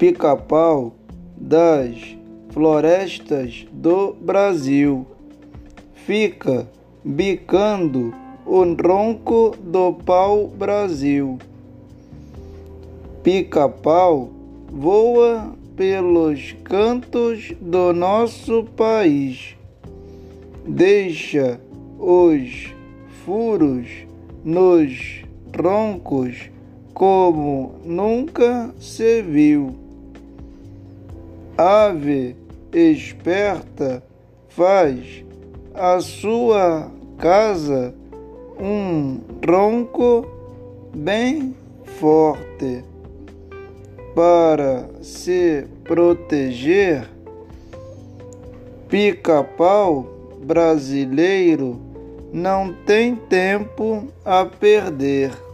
pica-pau das florestas do Brasil. Fica bicando o ronco do pau Brasil. Pica-pau voa pelos cantos do nosso país. Deixa os furos nos troncos como nunca se viu. Ave esperta faz a sua casa um tronco bem forte para se proteger. Pica-pau brasileiro não tem tempo a perder.